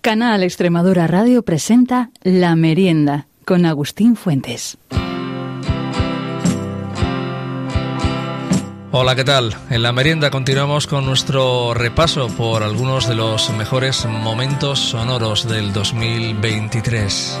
Canal Extremadura Radio presenta La Merienda con Agustín Fuentes. Hola, ¿qué tal? En la merienda continuamos con nuestro repaso por algunos de los mejores momentos sonoros del 2023.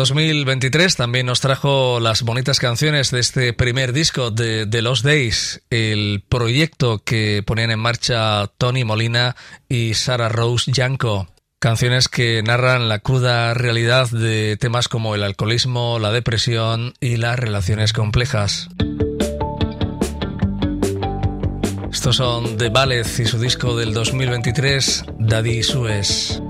2023 también nos trajo las bonitas canciones de este primer disco de The Lost Days, el proyecto que ponían en marcha Tony Molina y Sarah Rose Yanko. Canciones que narran la cruda realidad de temas como el alcoholismo, la depresión y las relaciones complejas. Estos son The Ballet y su disco del 2023, Daddy Suez.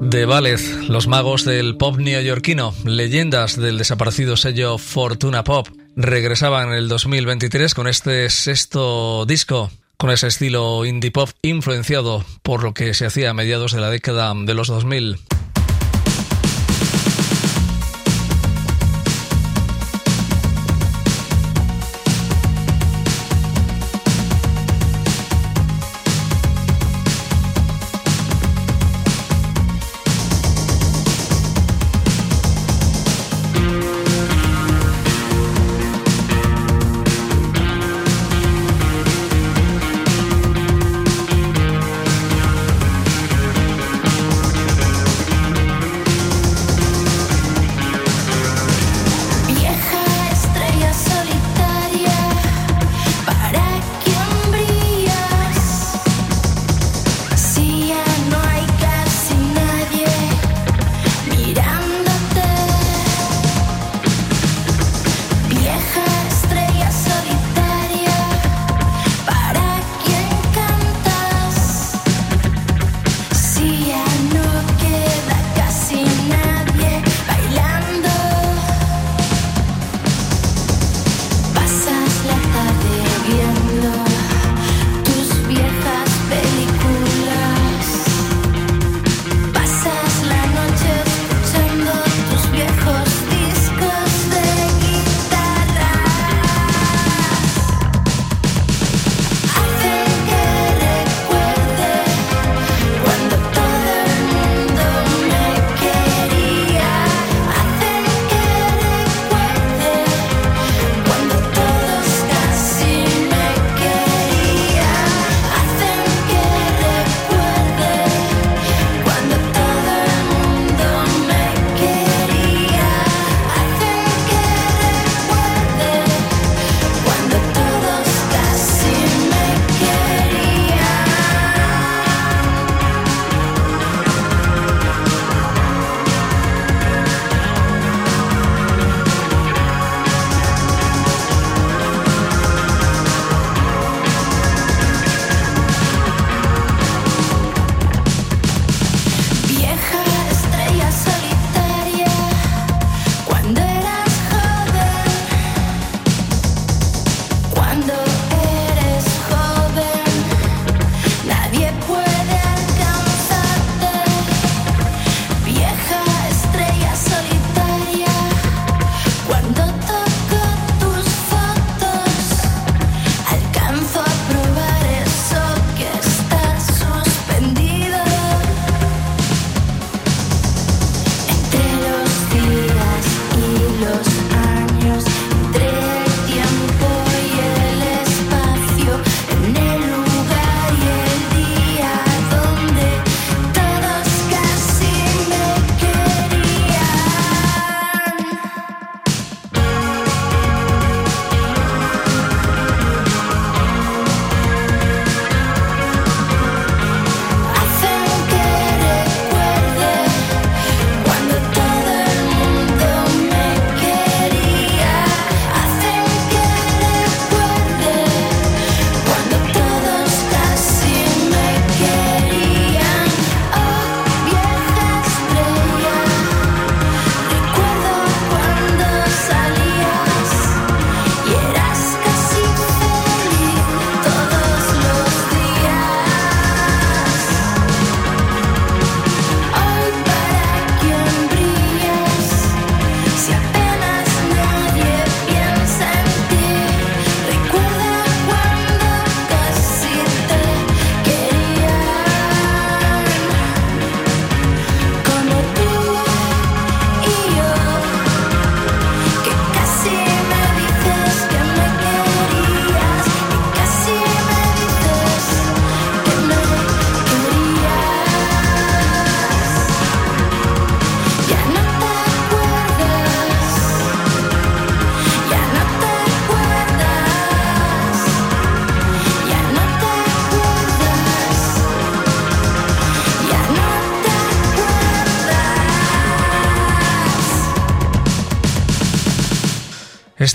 The Ballet, los magos del pop neoyorquino, leyendas del desaparecido sello Fortuna Pop, regresaban en el 2023 con este sexto disco, con ese estilo indie pop influenciado por lo que se hacía a mediados de la década de los 2000.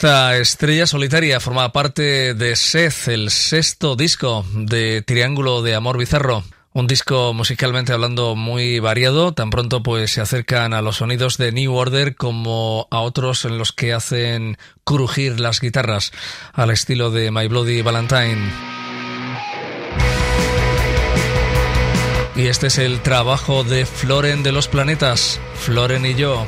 Esta estrella solitaria forma parte de Seth, el sexto disco de Triángulo de Amor Bizarro. Un disco musicalmente hablando muy variado, tan pronto pues se acercan a los sonidos de New Order como a otros en los que hacen crujir las guitarras al estilo de My Bloody Valentine. Y este es el trabajo de Floren de los Planetas, Floren y yo.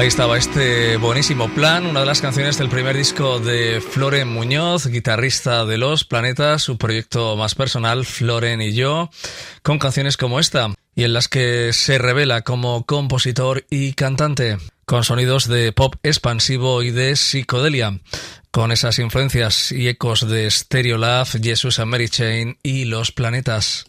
Ahí estaba este buenísimo plan, una de las canciones del primer disco de Floren Muñoz, guitarrista de Los Planetas, su proyecto más personal, Floren y yo, con canciones como esta, y en las que se revela como compositor y cantante, con sonidos de pop expansivo y de psicodelia, con esas influencias y ecos de Stereolab, Jesus and Mary Chain y Los Planetas.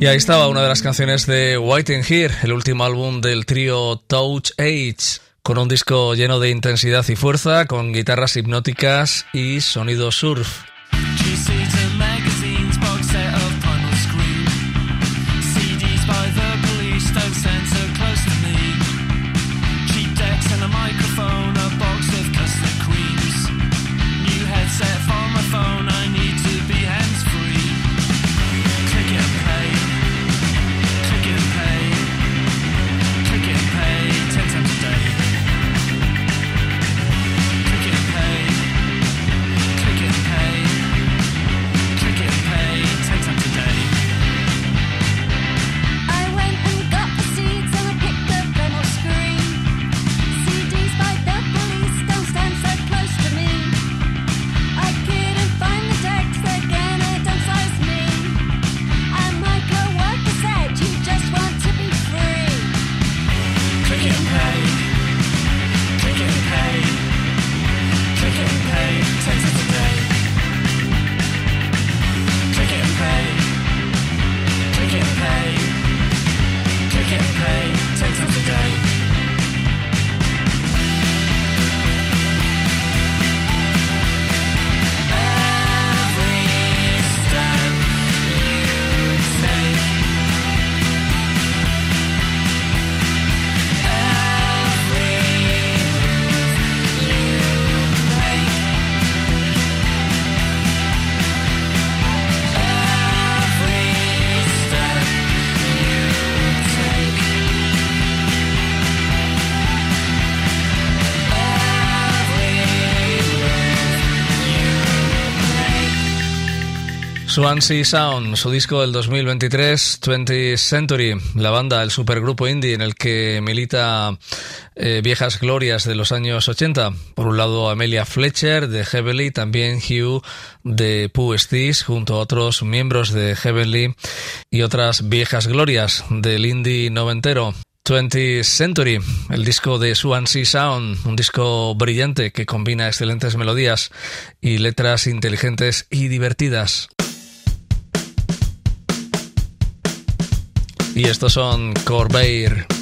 Y ahí estaba una de las canciones de White and Here, el último álbum del trío Touch Age, con un disco lleno de intensidad y fuerza, con guitarras hipnóticas y sonido surf. Swansea Sound, su disco del 2023, 20th Century, la banda, el supergrupo indie en el que milita eh, viejas glorias de los años 80. Por un lado, Amelia Fletcher de Heavenly, también Hugh de Pooh Stis, junto a otros miembros de Heavenly y otras viejas glorias del indie noventero. 20th Century, el disco de Swansea Sound, un disco brillante que combina excelentes melodías y letras inteligentes y divertidas. Y estos son Corbeir.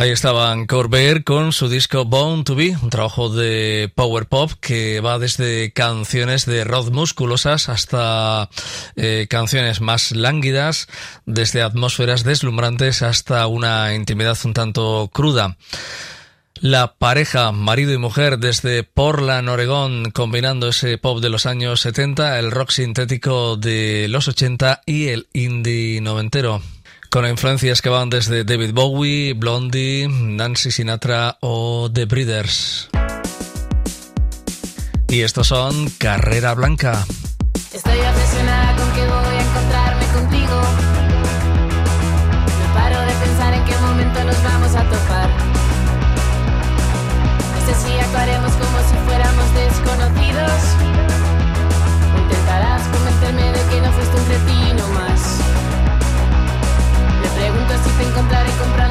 Ahí estaban Corber con su disco Born to Be, un trabajo de power pop que va desde canciones de rock musculosas hasta eh, canciones más lánguidas, desde atmósferas deslumbrantes hasta una intimidad un tanto cruda. La pareja, marido y mujer, desde Portland, Oregón, combinando ese pop de los años 70, el rock sintético de los 80 y el indie noventero con influencias que van desde David Bowie, Blondie, Nancy Sinatra o The Breeders. Y estos son Carrera Blanca. Estoy obsesionada con que encontraré comprando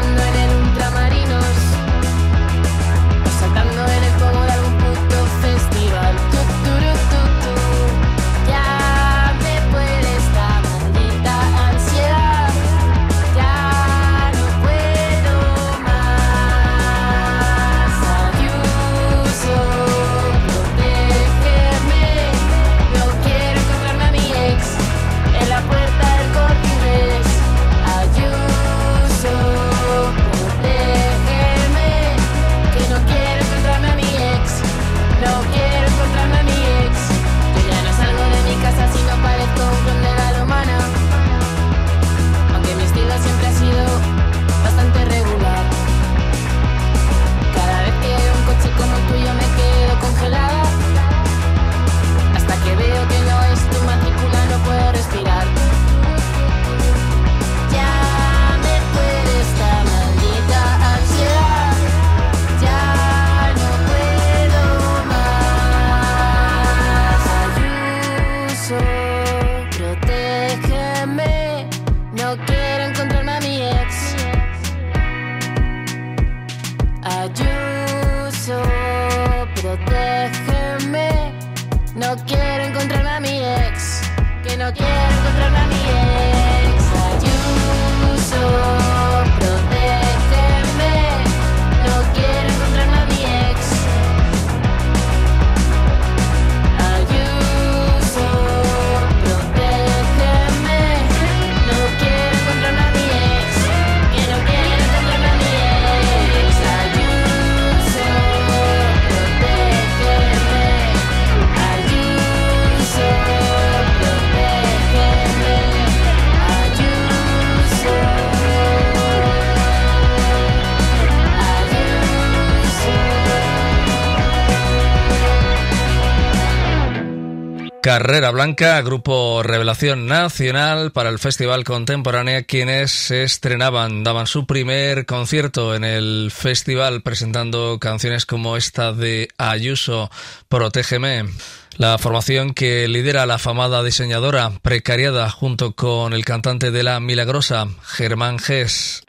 Carrera Blanca, grupo Revelación Nacional para el Festival Contemporánea, quienes se estrenaban, daban su primer concierto en el festival presentando canciones como esta de Ayuso, Protégeme. La formación que lidera la afamada diseñadora precariada junto con el cantante de La Milagrosa, Germán Gess.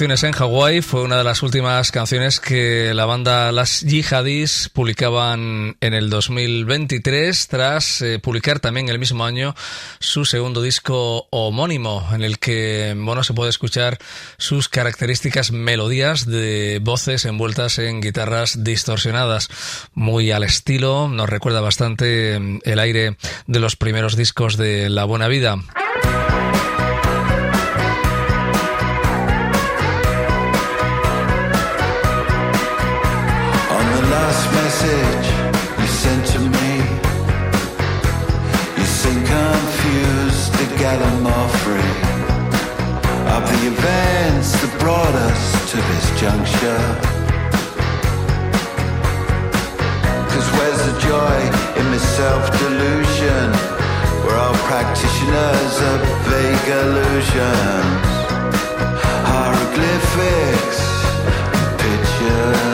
En Hawái fue una de las últimas canciones que la banda Las Jihadis publicaban en el 2023 tras eh, publicar también el mismo año su segundo disco homónimo en el que bueno se puede escuchar sus características melodías de voces envueltas en guitarras distorsionadas muy al estilo nos recuerda bastante el aire de los primeros discos de La Buena Vida. Juncture. Cause where's the joy in my self delusion? We're all practitioners of vague illusions, hieroglyphics, pictures.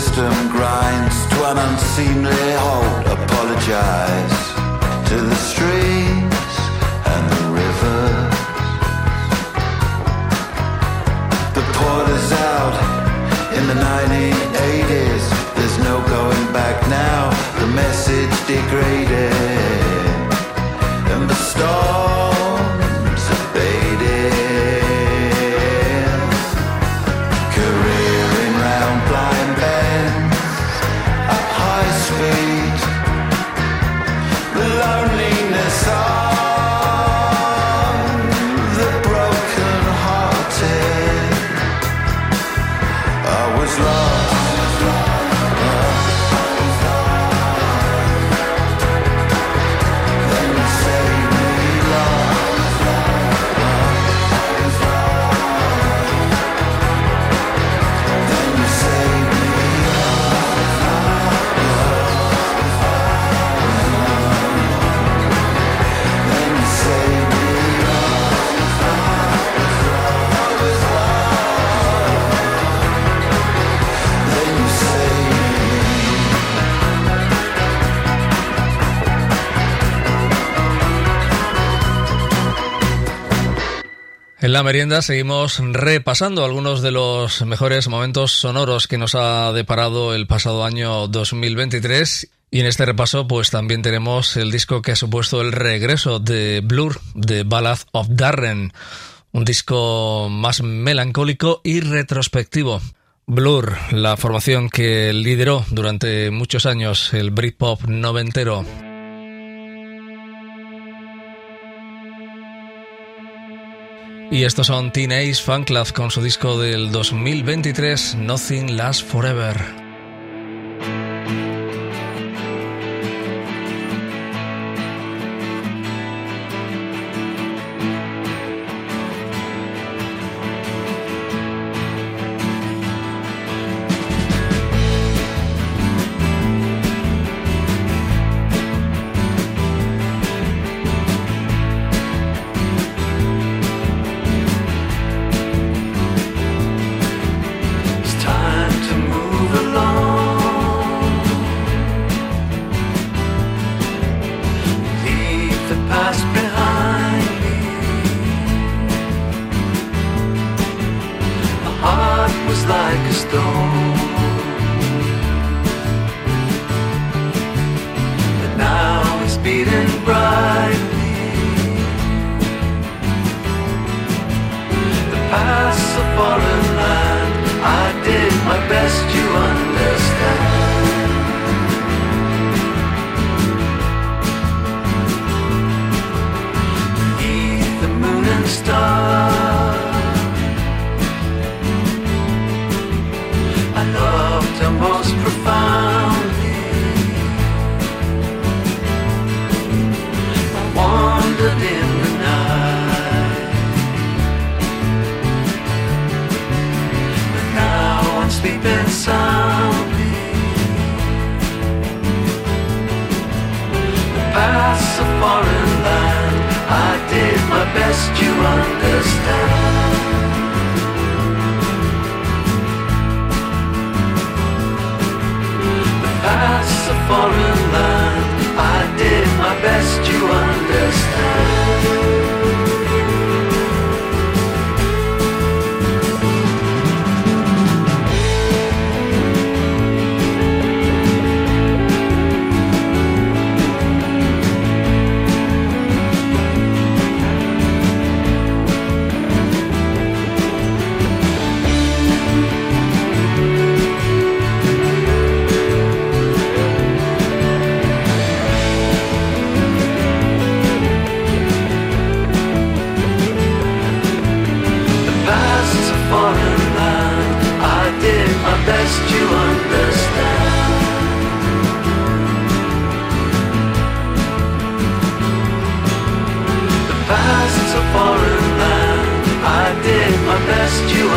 System grinds to an unseemly halt. Apologize En la merienda seguimos repasando algunos de los mejores momentos sonoros que nos ha deparado el pasado año 2023 y en este repaso pues también tenemos el disco que ha supuesto el regreso de Blur, de Ballad of Darren, un disco más melancólico y retrospectivo. Blur, la formación que lideró durante muchos años el Britpop noventero. Y estos son Teenage Fan Club con su disco del 2023, Nothing Lasts Forever. Like a stone. But now it's beating brightly. The past's a foreign land. I did my best, you understand. The moon and stars, Past a foreign land, I did my best, you understand. A foreign land, I did my best, you understand. just you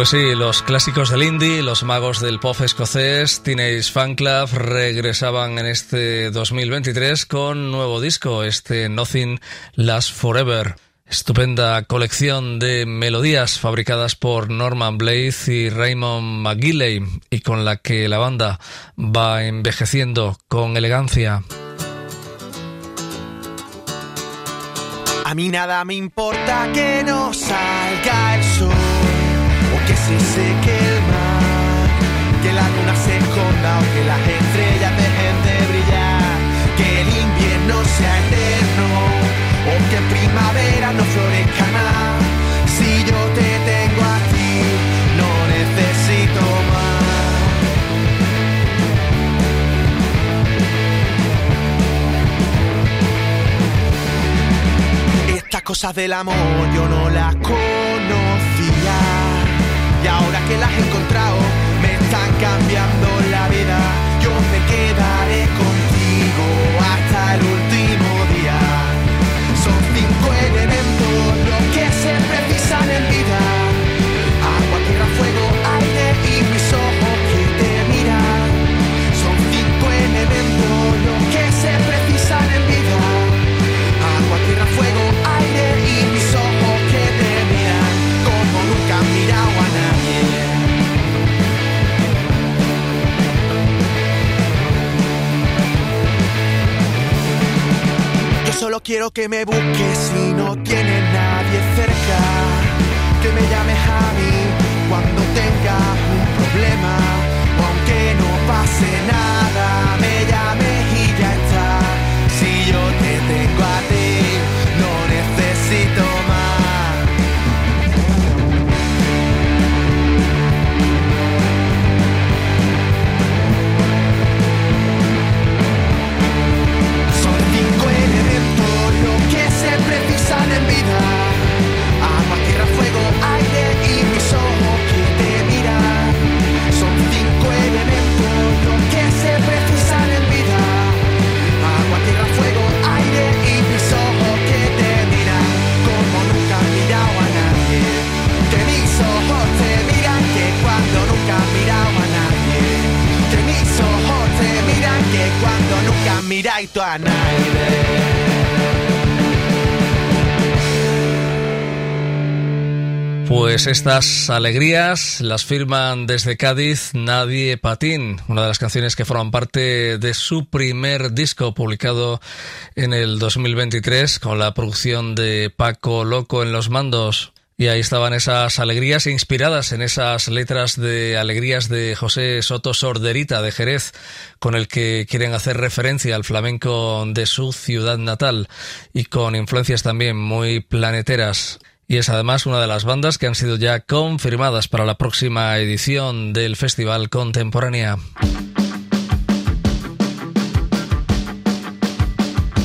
Pues sí, los clásicos del indie, los magos del pop escocés, Teenage Fan Club regresaban en este 2023 con nuevo disco, este Nothing Lasts Forever. Estupenda colección de melodías fabricadas por Norman Blaze y Raymond McGilley y con la que la banda va envejeciendo con elegancia. A mí nada me importa que no salga el sol o que se seque el mar, que la luna se esconda o que las estrellas dejen de brillar, que el invierno sea eterno o que en primavera no florezca nada. Si yo te tengo a ti, no necesito más. Estas cosas del amor yo no las conocía. Que las he encontrado, me están cambiando la vida. Yo me quedaré Quiero que me busques si no tienes nadie cerca. Que me llames a cuando tengas un problema. sweetheart Pues estas alegrías las firman desde Cádiz Nadie Patín, una de las canciones que forman parte de su primer disco publicado en el 2023 con la producción de Paco Loco en los mandos. Y ahí estaban esas alegrías inspiradas en esas letras de alegrías de José Soto Sorderita de Jerez, con el que quieren hacer referencia al flamenco de su ciudad natal y con influencias también muy planeteras y es además una de las bandas que han sido ya confirmadas para la próxima edición del Festival Contemporánea.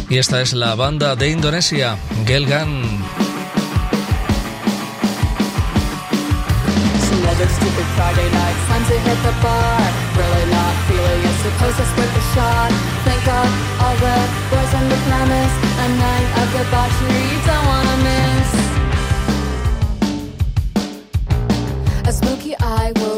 Y esta es la banda de Indonesia, Gelgan. A spooky eye. will.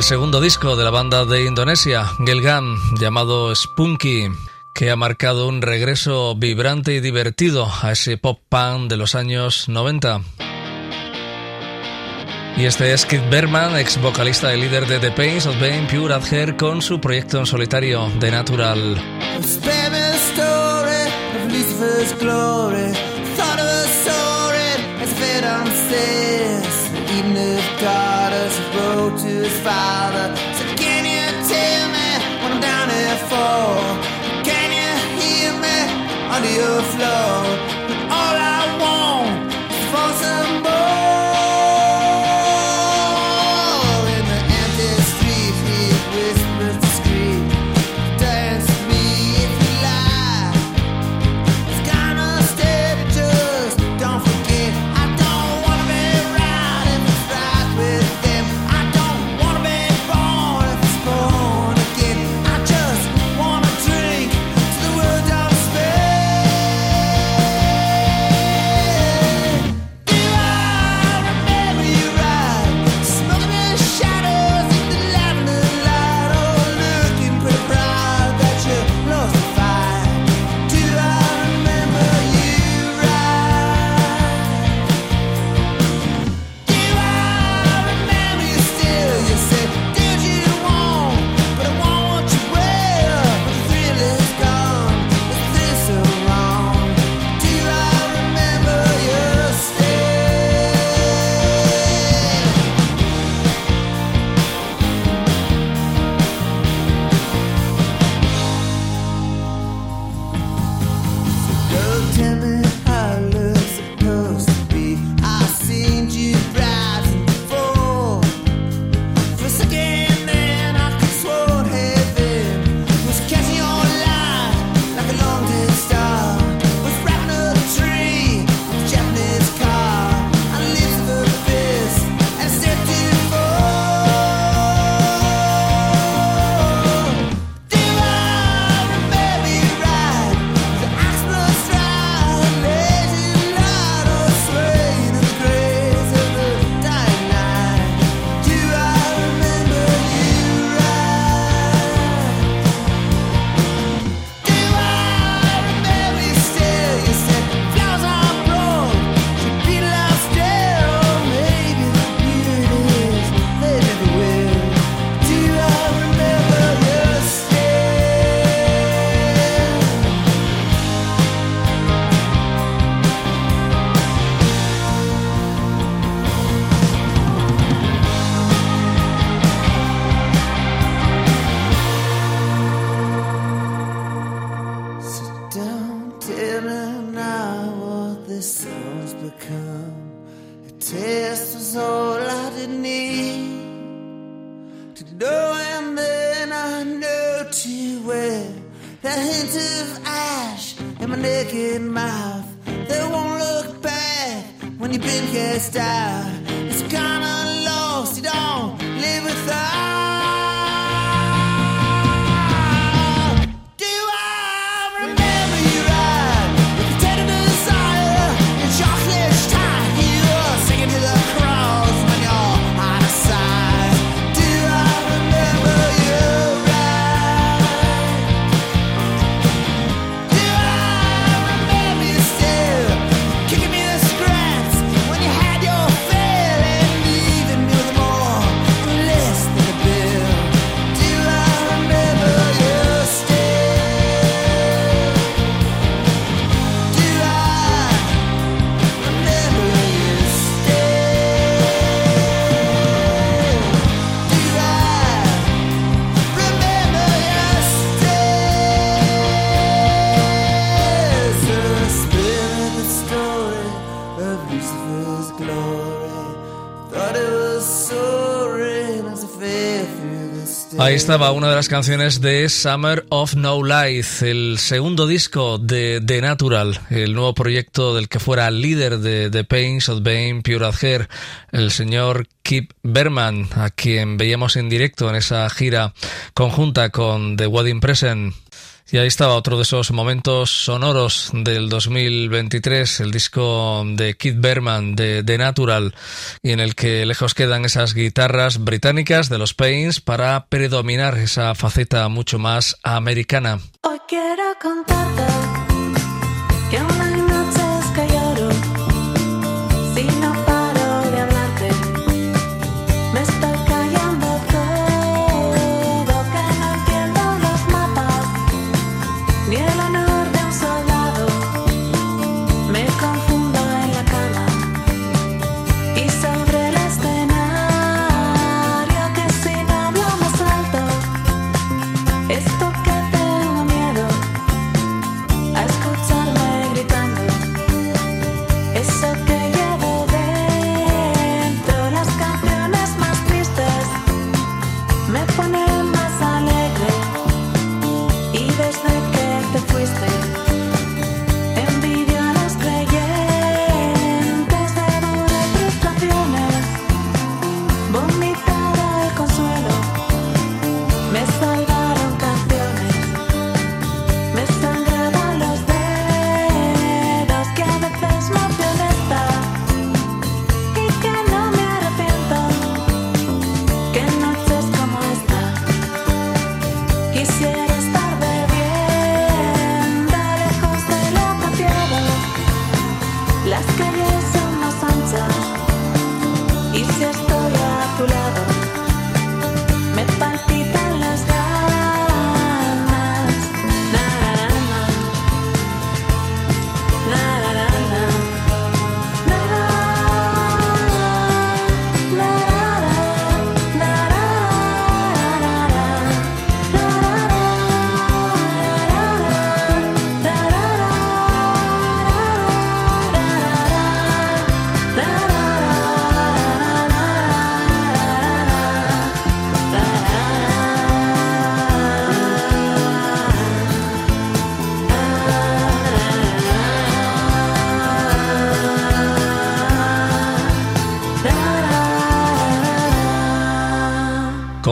El segundo disco de la banda de Indonesia, Gelgan, llamado Spunky, que ha marcado un regreso vibrante y divertido a ese pop punk de los años 90. Y este es Kid Berman, ex vocalista y líder de The Pains of Being Pure Adhere, con su proyecto en solitario, The Natural. Me Ahí estaba una de las canciones de Summer of No Life, el segundo disco de The Natural, el nuevo proyecto del que fuera líder de The Pains of Bane Pure at el señor Kip Berman, a quien veíamos en directo en esa gira conjunta con The Wedding Present. Y ahí estaba otro de esos momentos sonoros del 2023, el disco de Kid Berman de The Natural, y en el que lejos quedan esas guitarras británicas de los Pains para predominar esa faceta mucho más americana. Hoy quiero que aún hay me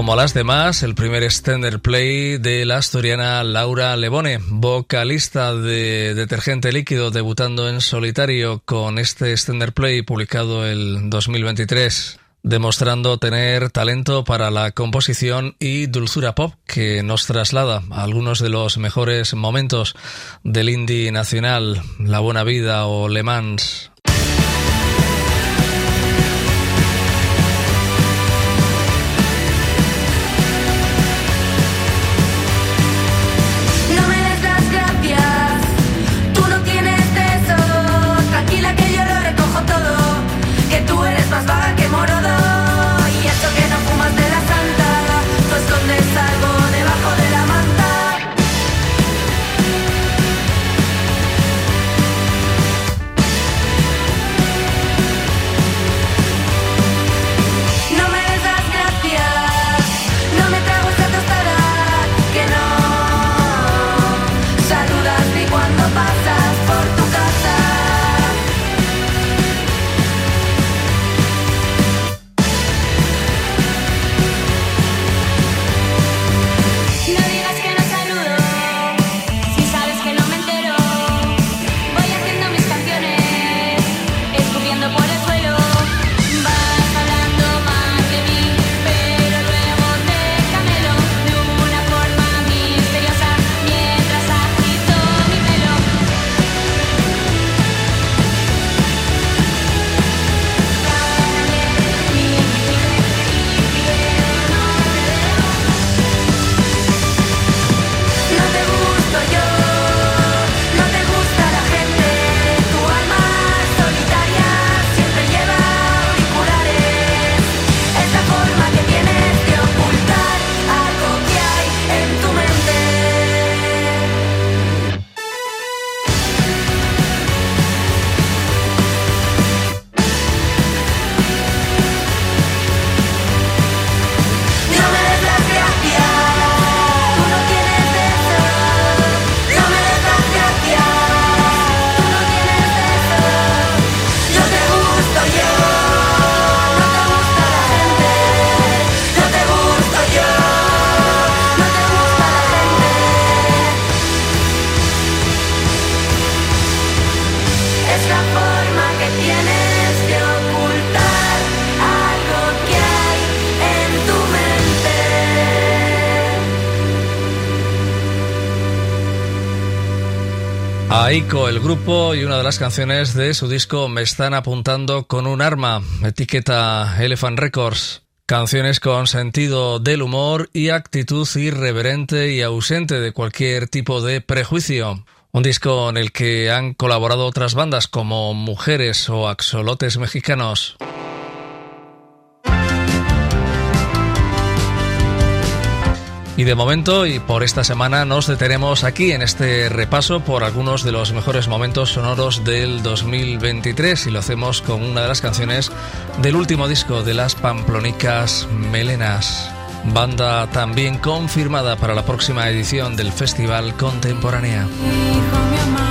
Como las demás, el primer extender play de la asturiana Laura Lebone, vocalista de Detergente Líquido, debutando en solitario con este extender play publicado el 2023, demostrando tener talento para la composición y dulzura pop que nos traslada algunos de los mejores momentos del indie nacional, La Buena Vida o Le Mans. Aiko, el grupo y una de las canciones de su disco Me están apuntando con un arma, etiqueta Elephant Records. Canciones con sentido del humor y actitud irreverente y ausente de cualquier tipo de prejuicio. Un disco en el que han colaborado otras bandas como Mujeres o Axolotes Mexicanos. Y de momento y por esta semana nos detenemos aquí en este repaso por algunos de los mejores momentos sonoros del 2023 y lo hacemos con una de las canciones del último disco de las Pamplónicas Melenas, banda también confirmada para la próxima edición del Festival Contemporánea. Hijo